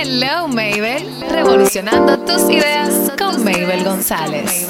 Hello, Mabel. Revolucionando tus ideas con Mabel González.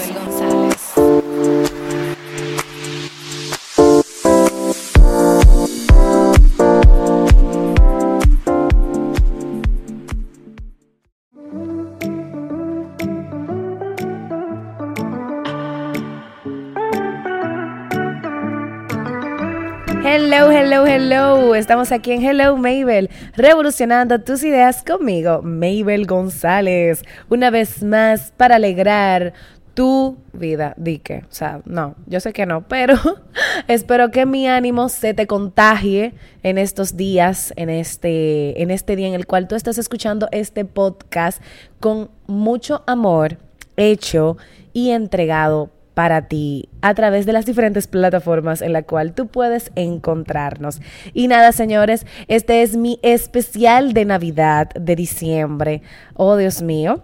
Hello. Estamos aquí en Hello Mabel, revolucionando tus ideas conmigo, Mabel González. Una vez más para alegrar tu vida. Di que, o sea, no, yo sé que no, pero espero que mi ánimo se te contagie en estos días, en este, en este día en el cual tú estás escuchando este podcast con mucho amor hecho y entregado para ti a través de las diferentes plataformas en la cual tú puedes encontrarnos. Y nada, señores, este es mi especial de Navidad de diciembre. Oh, Dios mío.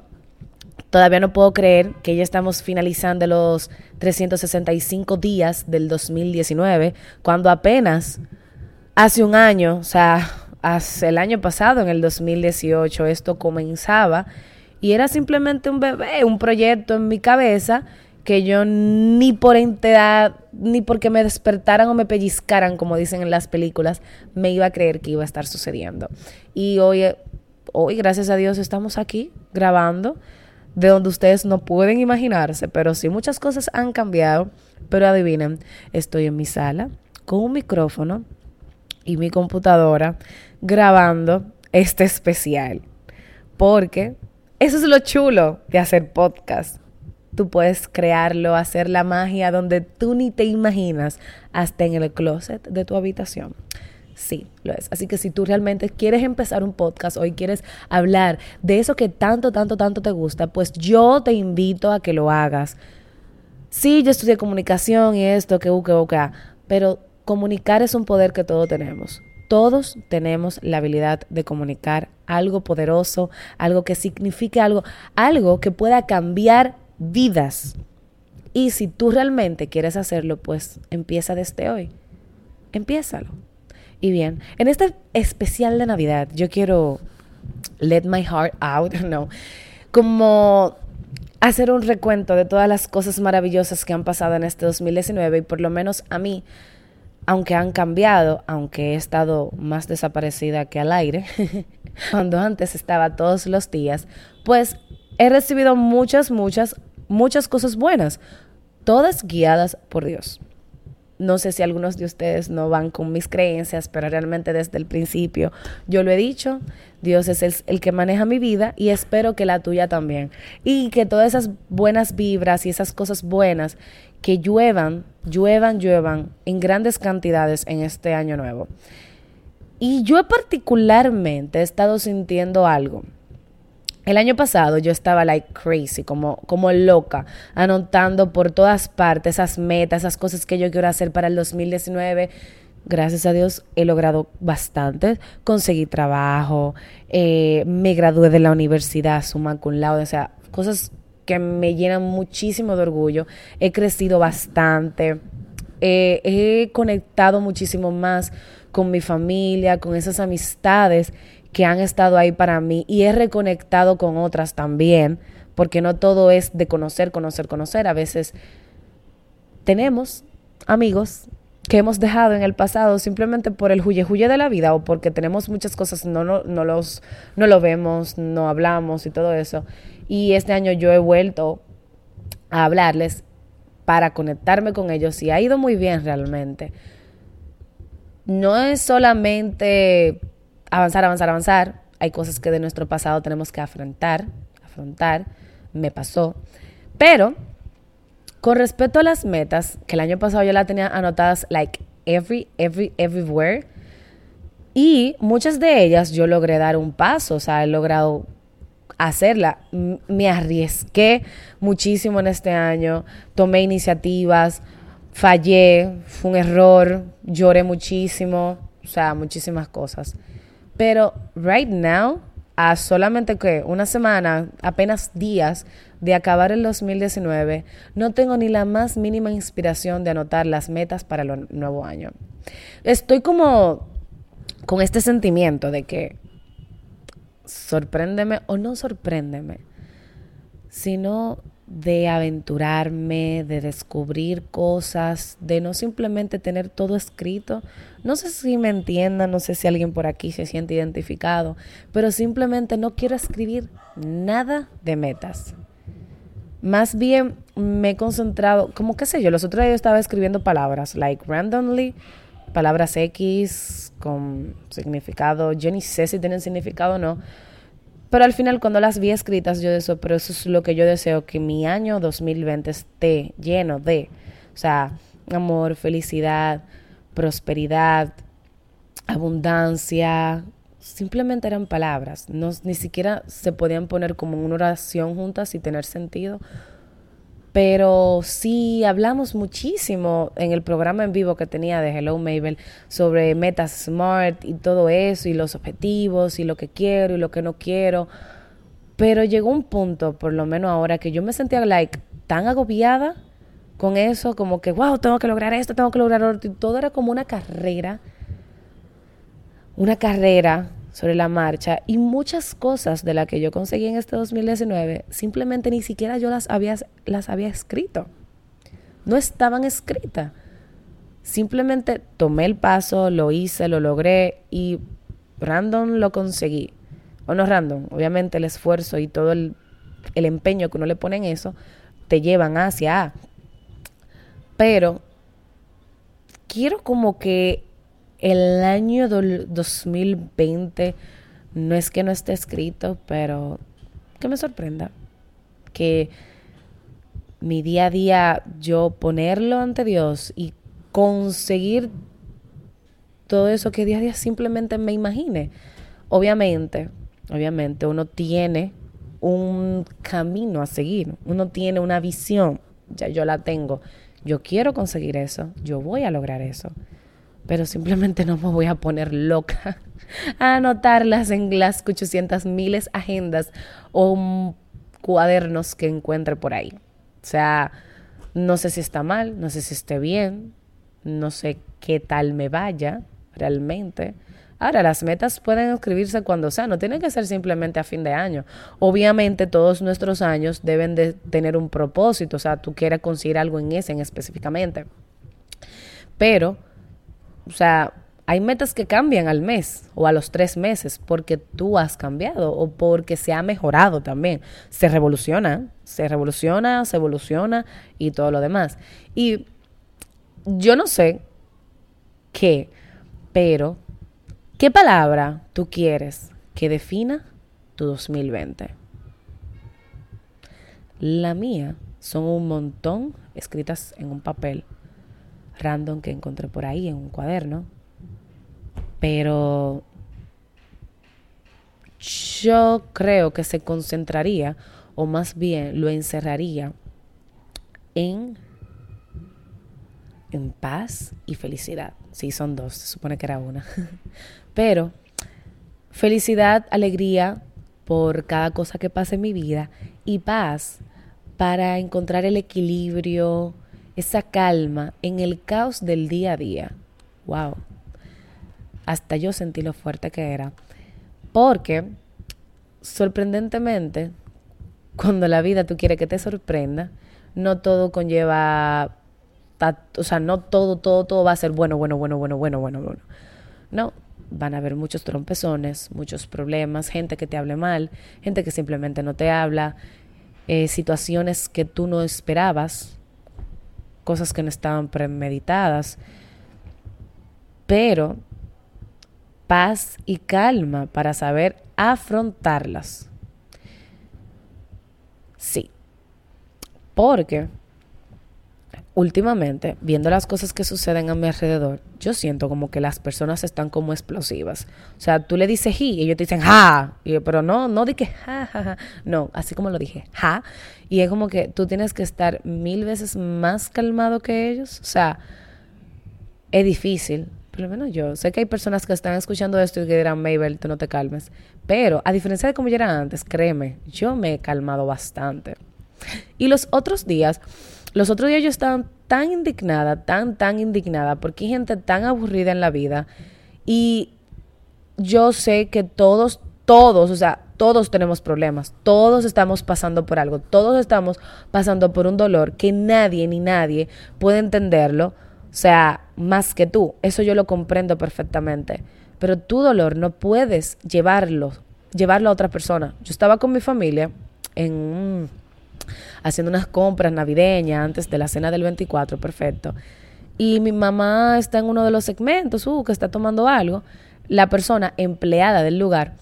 Todavía no puedo creer que ya estamos finalizando los 365 días del 2019, cuando apenas hace un año, o sea, hace el año pasado, en el 2018, esto comenzaba y era simplemente un bebé, un proyecto en mi cabeza que yo ni por entidad, ni porque me despertaran o me pellizcaran, como dicen en las películas, me iba a creer que iba a estar sucediendo. Y hoy, hoy gracias a Dios, estamos aquí grabando de donde ustedes no pueden imaginarse, pero sí muchas cosas han cambiado. Pero adivinen, estoy en mi sala con un micrófono y mi computadora grabando este especial. Porque eso es lo chulo de hacer podcast tú puedes crearlo, hacer la magia donde tú ni te imaginas, hasta en el closet de tu habitación. Sí, lo es. Así que si tú realmente quieres empezar un podcast hoy quieres hablar de eso que tanto, tanto, tanto te gusta, pues yo te invito a que lo hagas. Sí, yo estudié comunicación y esto, que u, que u, que pero comunicar es un poder que todos tenemos. Todos tenemos la habilidad de comunicar algo poderoso, algo que signifique algo, algo que pueda cambiar vidas. Y si tú realmente quieres hacerlo, pues empieza desde hoy. Empiézalo. Y bien, en este especial de Navidad, yo quiero let my heart out, no, como hacer un recuento de todas las cosas maravillosas que han pasado en este 2019 y por lo menos a mí, aunque han cambiado, aunque he estado más desaparecida que al aire, cuando antes estaba todos los días, pues he recibido muchas, muchas, muchas cosas buenas, todas guiadas por Dios. No sé si algunos de ustedes no van con mis creencias, pero realmente desde el principio yo lo he dicho, Dios es el, que maneja mi vida y espero que la tuya también. Y que todas esas buenas vibras y esas cosas buenas que lluevan, lluevan, lluevan en grandes cantidades en este año nuevo. Y yo particularmente he estado sintiendo algo el año pasado yo estaba like crazy, como, como loca, anotando por todas partes esas metas, esas cosas que yo quiero hacer para el 2019. Gracias a Dios he logrado bastante. Conseguí trabajo, eh, me gradué de la universidad, suma con laude, o sea, cosas que me llenan muchísimo de orgullo. He crecido bastante, eh, he conectado muchísimo más con mi familia, con esas amistades que han estado ahí para mí y he reconectado con otras también, porque no todo es de conocer, conocer, conocer. A veces tenemos amigos que hemos dejado en el pasado simplemente por el huye huye de la vida o porque tenemos muchas cosas, no, no, no, los, no lo vemos, no hablamos y todo eso. Y este año yo he vuelto a hablarles para conectarme con ellos y ha ido muy bien realmente. No es solamente avanzar, avanzar, avanzar. Hay cosas que de nuestro pasado tenemos que afrontar, afrontar. Me pasó. Pero con respecto a las metas, que el año pasado yo las tenía anotadas like every, every, everywhere. Y muchas de ellas yo logré dar un paso, o sea, he logrado hacerla. Me arriesgué muchísimo en este año, tomé iniciativas, fallé, fue un error, lloré muchísimo, o sea, muchísimas cosas. Pero right now, a solamente que una semana, apenas días de acabar el 2019, no tengo ni la más mínima inspiración de anotar las metas para el nuevo año. Estoy como con este sentimiento de que sorpréndeme o no sorpréndeme, sino de aventurarme, de descubrir cosas, de no simplemente tener todo escrito. No sé si me entiendan, no sé si alguien por aquí se siente identificado, pero simplemente no quiero escribir nada de metas. Más bien me he concentrado, como qué sé yo, los otros días estaba escribiendo palabras, like randomly, palabras X con significado, yo ni sé si tienen significado o no, pero al final cuando las vi escritas yo eso, pero eso es lo que yo deseo, que mi año 2020 esté lleno de, o sea, amor, felicidad, prosperidad, abundancia, simplemente eran palabras, no, ni siquiera se podían poner como una oración juntas y tener sentido, pero sí hablamos muchísimo en el programa en vivo que tenía de Hello Mabel sobre metas smart y todo eso y los objetivos y lo que quiero y lo que no quiero. Pero llegó un punto, por lo menos ahora, que yo me sentía like tan agobiada con eso, como que, wow, tengo que lograr esto, tengo que lograr otro. Y todo era como una carrera, una carrera sobre la marcha y muchas cosas de las que yo conseguí en este 2019 simplemente ni siquiera yo las había, las había escrito. No estaban escritas. Simplemente tomé el paso, lo hice, lo logré y random lo conseguí. O no random, obviamente el esfuerzo y todo el, el empeño que uno le pone en eso te llevan hacia A. Pero quiero como que el año 2020 no es que no esté escrito, pero que me sorprenda. Que mi día a día yo ponerlo ante Dios y conseguir todo eso que día a día simplemente me imagine. Obviamente, obviamente uno tiene un camino a seguir, uno tiene una visión, ya yo la tengo. Yo quiero conseguir eso, yo voy a lograr eso pero simplemente no me voy a poner loca a anotarlas en las 800 miles agendas o cuadernos que encuentre por ahí. O sea, no sé si está mal, no sé si esté bien, no sé qué tal me vaya realmente. Ahora, las metas pueden escribirse cuando sea, no tienen que ser simplemente a fin de año. Obviamente, todos nuestros años deben de tener un propósito, o sea, tú quieres conseguir algo en ese en específicamente. Pero o sea, hay metas que cambian al mes o a los tres meses porque tú has cambiado o porque se ha mejorado también. Se revoluciona, se revoluciona, se evoluciona y todo lo demás. Y yo no sé qué, pero ¿qué palabra tú quieres que defina tu 2020? La mía son un montón escritas en un papel random que encontré por ahí en un cuaderno. Pero yo creo que se concentraría, o más bien lo encerraría en, en paz y felicidad. Sí, son dos, se supone que era una. Pero felicidad, alegría por cada cosa que pase en mi vida y paz para encontrar el equilibrio, esa calma en el caos del día a día. Wow. Hasta yo sentí lo fuerte que era. Porque, sorprendentemente, cuando la vida tú quieres que te sorprenda, no todo conlleva, o sea, no todo, todo, todo va a ser bueno, bueno, bueno, bueno, bueno, bueno, bueno. No, van a haber muchos trompezones, muchos problemas, gente que te hable mal, gente que simplemente no te habla, eh, situaciones que tú no esperabas, cosas que no estaban premeditadas, pero paz y calma para saber afrontarlas. Sí, porque últimamente, viendo las cosas que suceden a mi alrededor, yo siento como que las personas están como explosivas. O sea, tú le dices hi y ellos te dicen ja, pero no, no di que ja, ja, ja, no, así como lo dije, ja, y es como que tú tienes que estar mil veces más calmado que ellos. O sea, es difícil, por lo menos yo. Sé que hay personas que están escuchando esto y que dirán, Mabel, tú no te calmes. Pero a diferencia de como yo era antes, créeme, yo me he calmado bastante. Y los otros días los otros días yo estaba tan indignada, tan, tan indignada, porque hay gente tan aburrida en la vida y yo sé que todos todos, o sea, todos tenemos problemas, todos estamos pasando por algo, todos estamos pasando por un dolor que nadie ni nadie puede entenderlo, o sea, más que tú. Eso yo lo comprendo perfectamente. Pero tu dolor no puedes llevarlo, llevarlo a otra persona. Yo estaba con mi familia en haciendo unas compras navideñas antes de la cena del 24, perfecto. Y mi mamá está en uno de los segmentos, uh, que está tomando algo. La persona empleada del lugar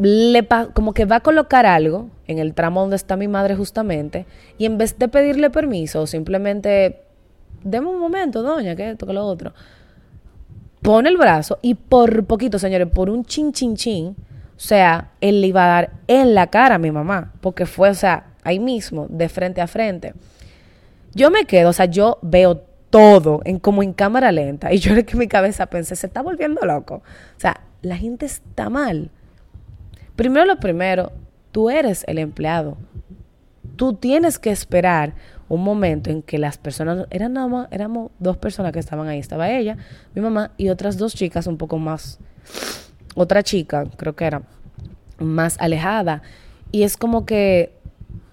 le como que va a colocar algo en el tramo donde está mi madre justamente y en vez de pedirle permiso simplemente deme un momento, doña, que esto, que lo otro, pone el brazo y por poquito, señores, por un chin chin chin, o sea, él le iba a dar en la cara a mi mamá, porque fue, o sea, ahí mismo, de frente a frente. Yo me quedo, o sea, yo veo todo en como en cámara lenta y yo en mi cabeza pensé, se está volviendo loco. O sea, la gente está mal. Primero lo primero, tú eres el empleado. Tú tienes que esperar un momento en que las personas, eran nada más, éramos dos personas que estaban ahí, estaba ella, mi mamá y otras dos chicas un poco más, otra chica, creo que era más alejada. Y es como que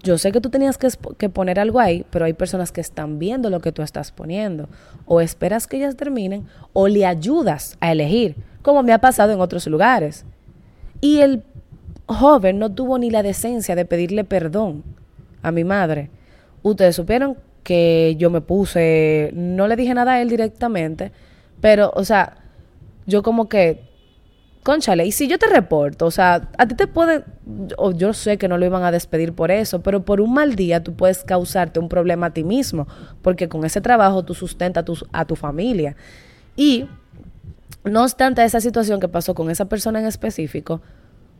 yo sé que tú tenías que, poner algo ahí, pero hay personas que están viendo lo que tú estás poniendo. O esperas que ellas terminen o le ayudas a elegir, como me ha pasado en otros lugares. Y el joven no tuvo ni la decencia de pedirle perdón a mi madre. Ustedes supieron que yo me puse, no le dije nada a él directamente, pero, o sea, yo como que, conchale, y si yo te reporto, o sea, a ti te pueden, o yo sé que no lo iban a despedir por eso, pero por un mal día tú puedes causarte un problema a ti mismo, porque con ese trabajo tú sustentas a tu, a tu familia. Y, no obstante esa situación que pasó con esa persona en específico, o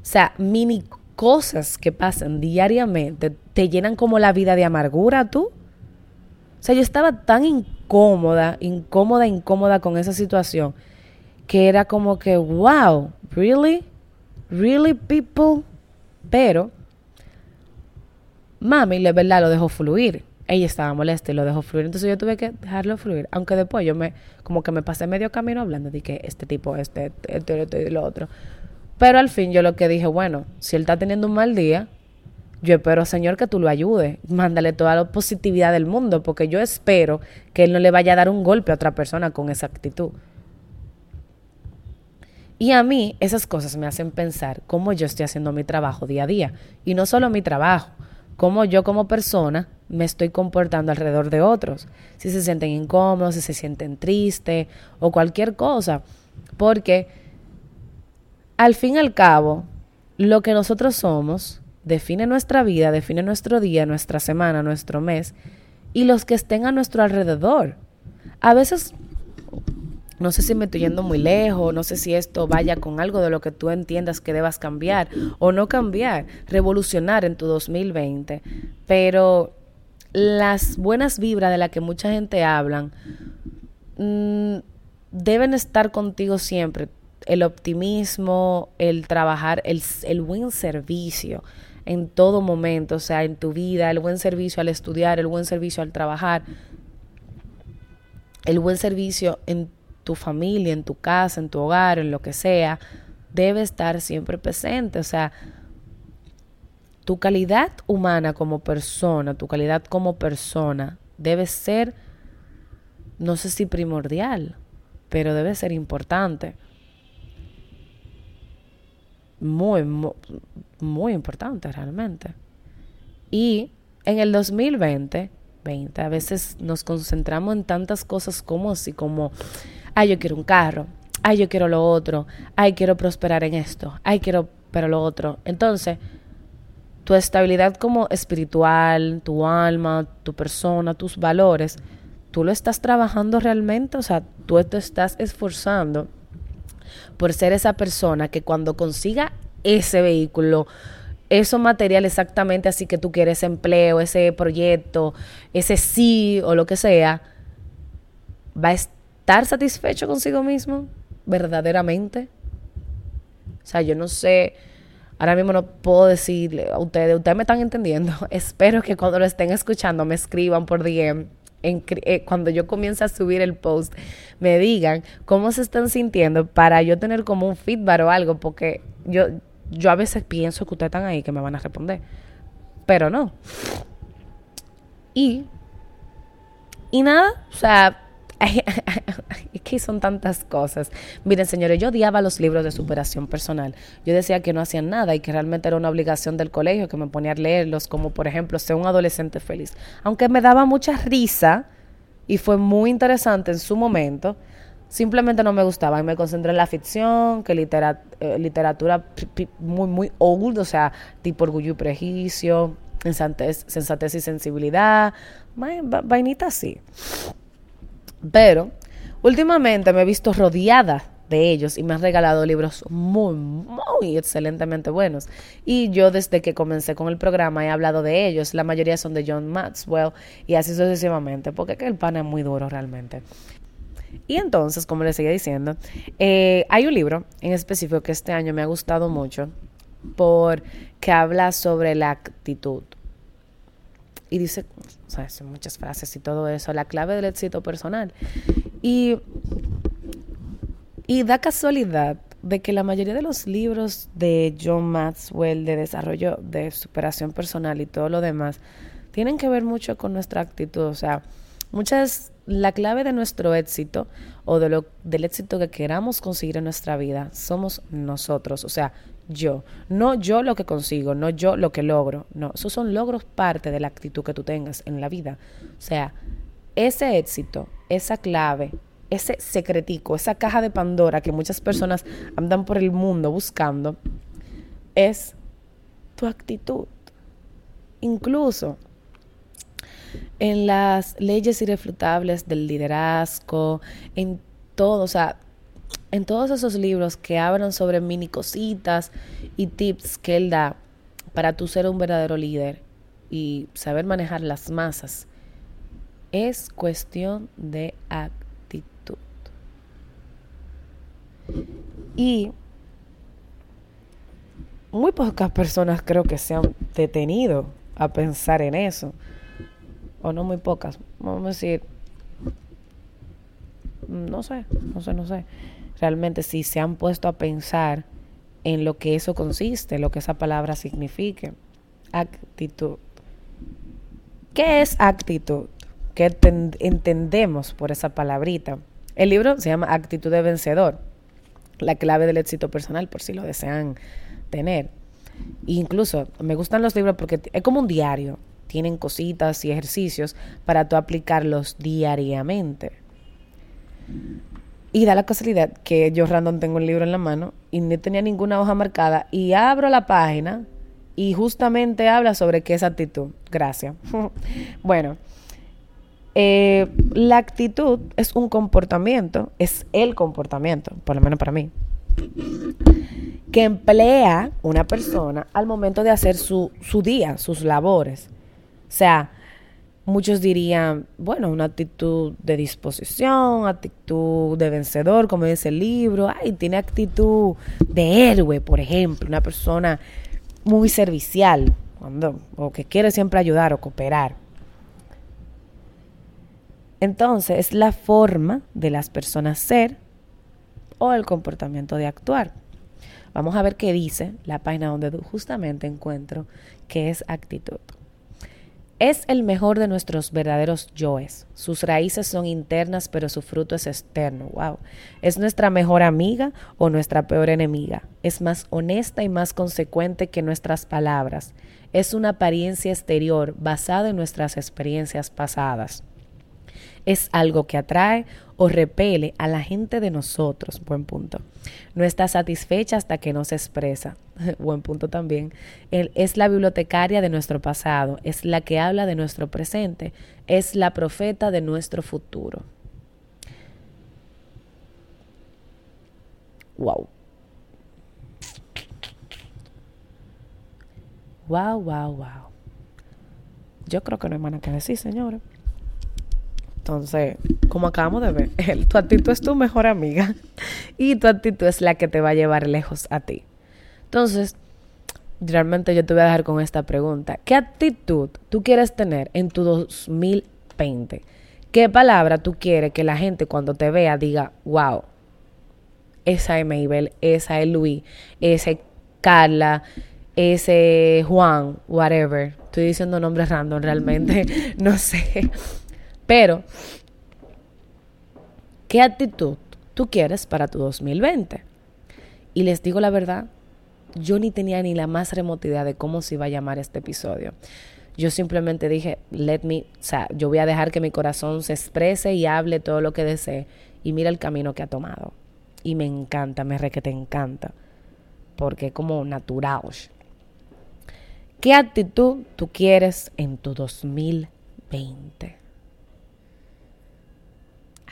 sea, mini cosas que pasan diariamente te llenan como la vida de amargura tú. O sea, yo estaba tan incómoda, incómoda, incómoda con esa situación, que era como que, wow, really, really people. Pero, mami, la verdad lo dejó fluir. Ella estaba molesta y lo dejó fluir. Entonces yo tuve que dejarlo fluir. Aunque después yo me, como que me pasé medio camino hablando de que este tipo, este, este, este lo otro. Pero al fin yo lo que dije, bueno, si él está teniendo un mal día, yo espero, Señor, que tú lo ayudes. Mándale toda la positividad del mundo, porque yo espero que él no le vaya a dar un golpe a otra persona con esa actitud. Y a mí esas cosas me hacen pensar cómo yo estoy haciendo mi trabajo día a día. Y no solo mi trabajo, cómo yo como persona me estoy comportando alrededor de otros. Si se sienten incómodos, si se sienten tristes o cualquier cosa. Porque al fin y al cabo, lo que nosotros somos define nuestra vida, define nuestro día, nuestra semana, nuestro mes y los que estén a nuestro alrededor. A veces, no sé si me estoy yendo muy lejos, no sé si esto vaya con algo de lo que tú entiendas que debas cambiar o no cambiar, revolucionar en tu 2020, pero las buenas vibras de las que mucha gente habla mm, deben estar contigo siempre. El optimismo, el trabajar, el, el buen servicio en todo momento, o sea, en tu vida, el buen servicio al estudiar, el buen servicio al trabajar, el buen servicio en tu familia, en tu casa, en tu hogar, en lo que sea, debe estar siempre presente. O sea, tu calidad humana como persona, tu calidad como persona debe ser, no sé si primordial, pero debe ser importante muy, muy, importante realmente. Y en el 2020, 20, a veces nos concentramos en tantas cosas como así como, ay, yo quiero un carro, ay, yo quiero lo otro, ay, quiero prosperar en esto, ay, quiero, pero lo otro. Entonces, tu estabilidad como espiritual, tu alma, tu persona, tus valores, tú lo estás trabajando realmente, o sea, tú te estás esforzando por ser esa persona que cuando consiga ese vehículo, eso material exactamente así que tú quieres, empleo, ese proyecto, ese sí o lo que sea, va a estar satisfecho consigo mismo, verdaderamente. O sea, yo no sé, ahora mismo no puedo decirle a ustedes, ustedes me están entendiendo. Espero que cuando lo estén escuchando me escriban por DM eh, cuando yo comienzo a subir el post, me digan cómo se están sintiendo para yo tener como un feedback o algo, porque yo, yo a veces pienso que ustedes están ahí que me van a responder, pero no. Y, y nada, o sea, es que son tantas cosas. Miren, señores, yo odiaba los libros de superación personal. Yo decía que no hacían nada y que realmente era una obligación del colegio que me ponía a leerlos, como por ejemplo, ser un adolescente feliz. Aunque me daba mucha risa y fue muy interesante en su momento, simplemente no me gustaba y me concentré en la ficción, que eh, literatura muy, muy old, o sea, tipo orgullo y prejuicio, sensatez, sensatez y sensibilidad, vainita así. Pero últimamente me he visto rodeada de ellos y me han regalado libros muy, muy excelentemente buenos. Y yo desde que comencé con el programa he hablado de ellos. La mayoría son de John Maxwell y así sucesivamente, porque el pan es muy duro realmente. Y entonces, como les seguía diciendo, eh, hay un libro en específico que este año me ha gustado mucho porque habla sobre la actitud y dice, o muchas frases y todo eso, la clave del éxito personal. Y, y da casualidad de que la mayoría de los libros de John Maxwell de desarrollo, de superación personal y todo lo demás, tienen que ver mucho con nuestra actitud. O sea, muchas, la clave de nuestro éxito o de lo, del éxito que queramos conseguir en nuestra vida somos nosotros. O sea, yo. No yo lo que consigo, no yo lo que logro. No, esos son logros parte de la actitud que tú tengas en la vida. O sea, ese éxito, esa clave, ese secretico, esa caja de Pandora que muchas personas andan por el mundo buscando, es tu actitud. Incluso en las leyes irrefutables del liderazgo, en todo, o sea, en todos esos libros que hablan sobre mini cositas y tips que él da para tú ser un verdadero líder y saber manejar las masas, es cuestión de actitud. Y muy pocas personas creo que se han detenido a pensar en eso. O no muy pocas. Vamos a decir, no sé, no sé, no sé realmente si se han puesto a pensar en lo que eso consiste, lo que esa palabra signifique. Actitud. ¿Qué es actitud? ¿Qué entendemos por esa palabrita? El libro se llama Actitud de Vencedor, la clave del éxito personal, por si lo desean tener. incluso me gustan los libros porque es como un diario, tienen cositas y ejercicios para tú aplicarlos diariamente. Y da la casualidad que yo random tengo el libro en la mano y no tenía ninguna hoja marcada y abro la página y justamente habla sobre qué es actitud. Gracias. bueno, eh, la actitud es un comportamiento, es el comportamiento, por lo menos para mí, que emplea una persona al momento de hacer su, su día, sus labores. Sea, Muchos dirían, bueno, una actitud de disposición, actitud de vencedor, como dice el libro. Ay, tiene actitud de héroe, por ejemplo, una persona muy servicial, cuando, o que quiere siempre ayudar o cooperar. Entonces, es la forma de las personas ser o el comportamiento de actuar. Vamos a ver qué dice la página donde justamente encuentro qué es actitud. Es el mejor de nuestros verdaderos yoes. Sus raíces son internas, pero su fruto es externo. Wow. Es nuestra mejor amiga o nuestra peor enemiga. Es más honesta y más consecuente que nuestras palabras. Es una apariencia exterior basada en nuestras experiencias pasadas es algo que atrae o repele a la gente de nosotros. Buen punto. No está satisfecha hasta que no se expresa. Buen punto también. Es la bibliotecaria de nuestro pasado, es la que habla de nuestro presente, es la profeta de nuestro futuro. Wow. Wow, wow, wow. Yo creo que no hay más que decir, señores. Entonces, como acabamos de ver, tu actitud es tu mejor amiga y tu actitud es la que te va a llevar lejos a ti. Entonces, realmente yo te voy a dejar con esta pregunta. ¿Qué actitud tú quieres tener en tu 2020? ¿Qué palabra tú quieres que la gente cuando te vea diga, wow, esa es Mabel, esa es Luis, esa es Carla, ese es Juan, whatever. Estoy diciendo nombres random realmente, no sé. Pero, ¿qué actitud tú quieres para tu 2020? Y les digo la verdad, yo ni tenía ni la más remota idea de cómo se iba a llamar este episodio. Yo simplemente dije, let me, o sea, yo voy a dejar que mi corazón se exprese y hable todo lo que desee. Y mira el camino que ha tomado. Y me encanta, me re que te encanta. Porque es como natural. ¿Qué actitud tú quieres en tu 2020?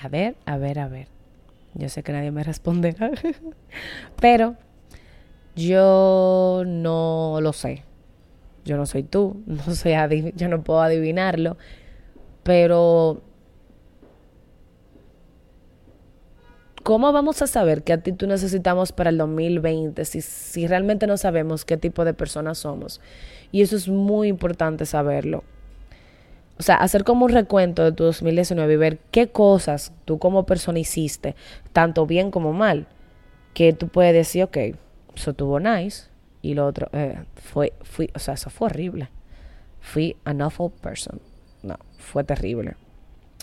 A ver, a ver, a ver. Yo sé que nadie me responderá. Pero yo no lo sé. Yo no soy tú, no yo no puedo adivinarlo, pero ¿cómo vamos a saber qué actitud necesitamos para el 2020 si, si realmente no sabemos qué tipo de personas somos? Y eso es muy importante saberlo. O sea, hacer como un recuento de tu 2019 y ver qué cosas tú como persona hiciste, tanto bien como mal, que tú puedes decir, ok, eso tuvo nice, y lo otro, eh, fue, fui, o sea, eso fue horrible. Fui an awful person. No, fue terrible.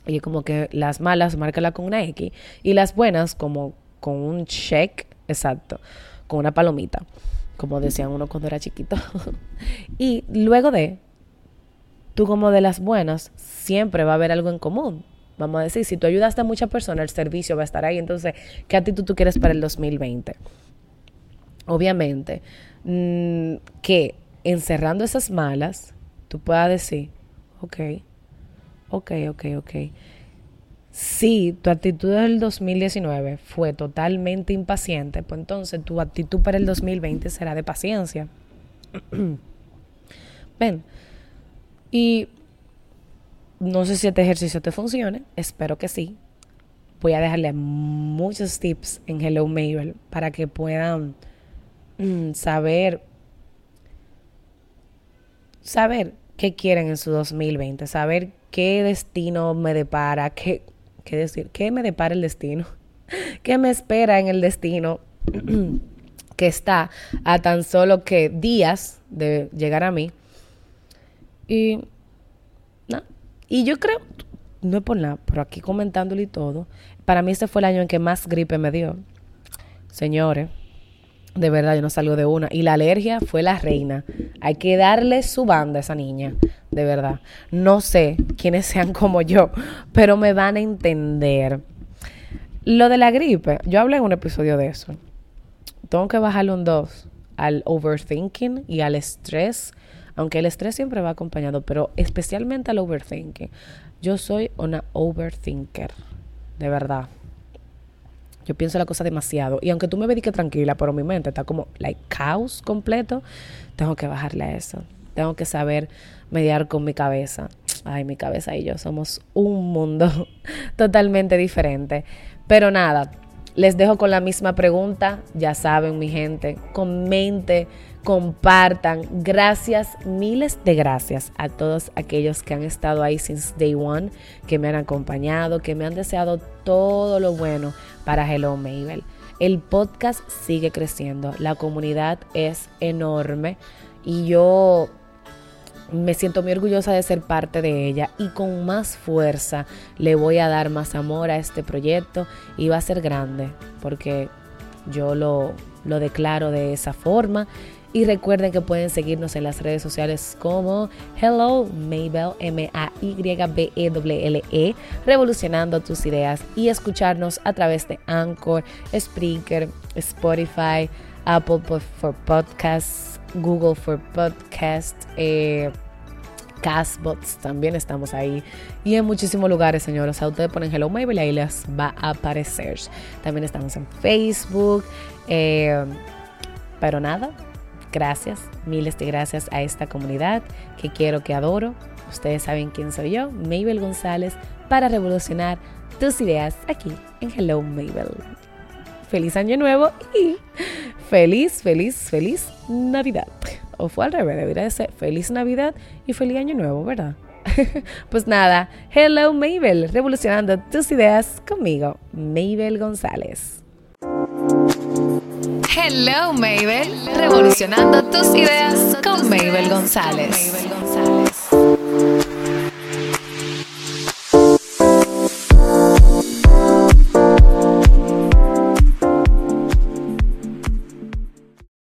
Y como que las malas, márcala con una X. Y las buenas, como con un check, exacto, con una palomita. Como decían uno cuando era chiquito. y luego de, tú como de las buenas, siempre va a haber algo en común. Vamos a decir, si tú ayudaste a muchas personas, el servicio va a estar ahí. Entonces, ¿qué actitud tú quieres para el 2020? Obviamente, Mm, que encerrando esas malas, tú puedas decir, ok, ok, ok, ok. Si tu actitud del 2019 fue totalmente impaciente, pues entonces tu actitud para el 2020 será de paciencia. Ven, y no sé si este ejercicio te funcione, espero que sí. Voy a dejarle muchos tips en Hello Mabel para que puedan Mm, saber, saber qué quieren en su 2020, saber qué destino me depara, qué, qué decir, qué me depara el destino, qué me espera en el destino que está a tan solo que días de llegar a mí. Y, no, y yo creo, no es por nada, pero aquí comentándolo y todo, para mí este fue el año en que más gripe me dio. Señores, de verdad, yo no salgo de una. Y la alergia fue la reina. Hay que darle su banda a esa niña. De verdad. No sé quiénes sean como yo, pero me van a entender. Lo de la gripe, yo hablé en un episodio de eso. Tengo que bajarle un 2 al overthinking y al estrés. Aunque el estrés siempre va acompañado, pero especialmente al overthinking. Yo soy una overthinker. De verdad. Yo pienso la cosa demasiado. Y aunque tú me que tranquila, pero mi mente está como, like, caos completo, tengo que bajarle a eso. Tengo que saber mediar con mi cabeza. Ay, mi cabeza y yo somos un mundo totalmente diferente. Pero nada, les dejo con la misma pregunta. Ya saben, mi gente, comente compartan. Gracias, miles de gracias a todos aquellos que han estado ahí since day one, que me han acompañado, que me han deseado todo lo bueno para Hello Mabel. El podcast sigue creciendo, la comunidad es enorme y yo me siento muy orgullosa de ser parte de ella y con más fuerza le voy a dar más amor a este proyecto y va a ser grande porque yo lo, lo declaro de esa forma y recuerden que pueden seguirnos en las redes sociales como Hello Mabel, M-A-Y-B-E-L-L-E, e, revolucionando tus ideas y escucharnos a través de Anchor, Spreaker, Spotify, Apple for Podcasts, Google for Podcasts, eh, Castbots, también estamos ahí. Y en muchísimos lugares, señores. O ustedes ponen Hello Mabel y ahí les va a aparecer. También estamos en Facebook. Eh, pero nada, Gracias, miles de gracias a esta comunidad que quiero, que adoro. Ustedes saben quién soy yo, Mabel González, para revolucionar tus ideas aquí en Hello Mabel. Feliz año nuevo y feliz, feliz, feliz Navidad. O fue al revés, debería de ser feliz Navidad y feliz año nuevo, ¿verdad? pues nada, hello Mabel, revolucionando tus ideas conmigo, Mabel González. Hello Mabel, revolucionando tus ideas con Mabel González.